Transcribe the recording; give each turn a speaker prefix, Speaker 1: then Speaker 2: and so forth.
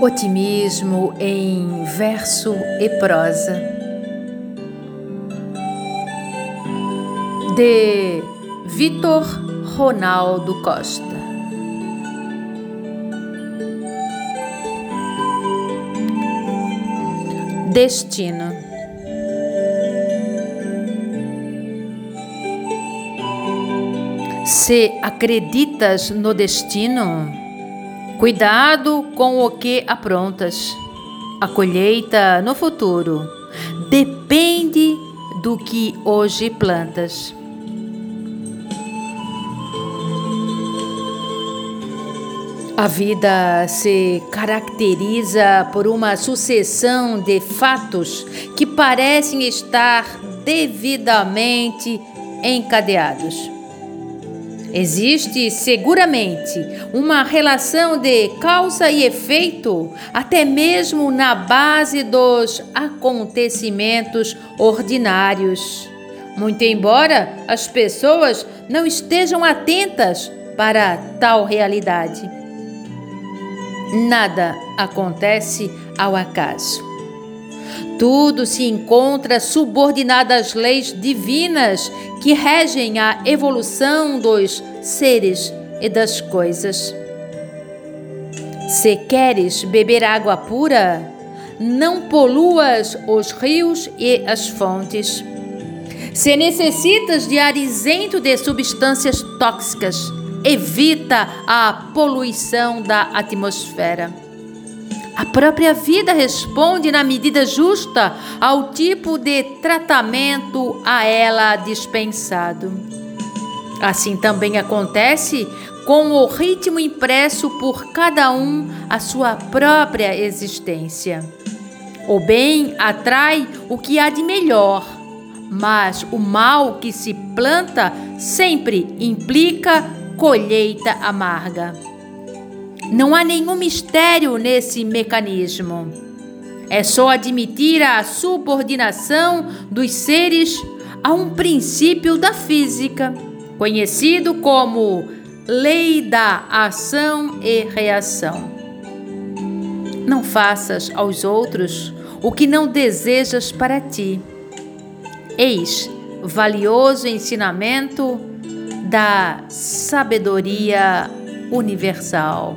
Speaker 1: Otimismo em verso e prosa. De Vitor Ronaldo Costa. Destino. Se acreditas no destino, Cuidado com o que aprontas. A colheita no futuro depende do que hoje plantas. A vida se caracteriza por uma sucessão de fatos que parecem estar devidamente encadeados. Existe seguramente uma relação de causa e efeito, até mesmo na base dos acontecimentos ordinários. Muito embora as pessoas não estejam atentas para tal realidade. Nada acontece ao acaso. Tudo se encontra subordinado às leis divinas que regem a evolução dos seres e das coisas. Se queres beber água pura, não poluas os rios e as fontes. Se necessitas de ar isento de substâncias tóxicas, evita a poluição da atmosfera. A própria vida responde na medida justa ao tipo de tratamento a ela dispensado. Assim também acontece com o ritmo impresso por cada um a sua própria existência. O bem atrai o que há de melhor, mas o mal que se planta sempre implica colheita amarga. Não há nenhum mistério nesse mecanismo. É só admitir a subordinação dos seres a um princípio da física, conhecido como lei da ação e reação. Não faças aos outros o que não desejas para ti. Eis valioso ensinamento da sabedoria universal.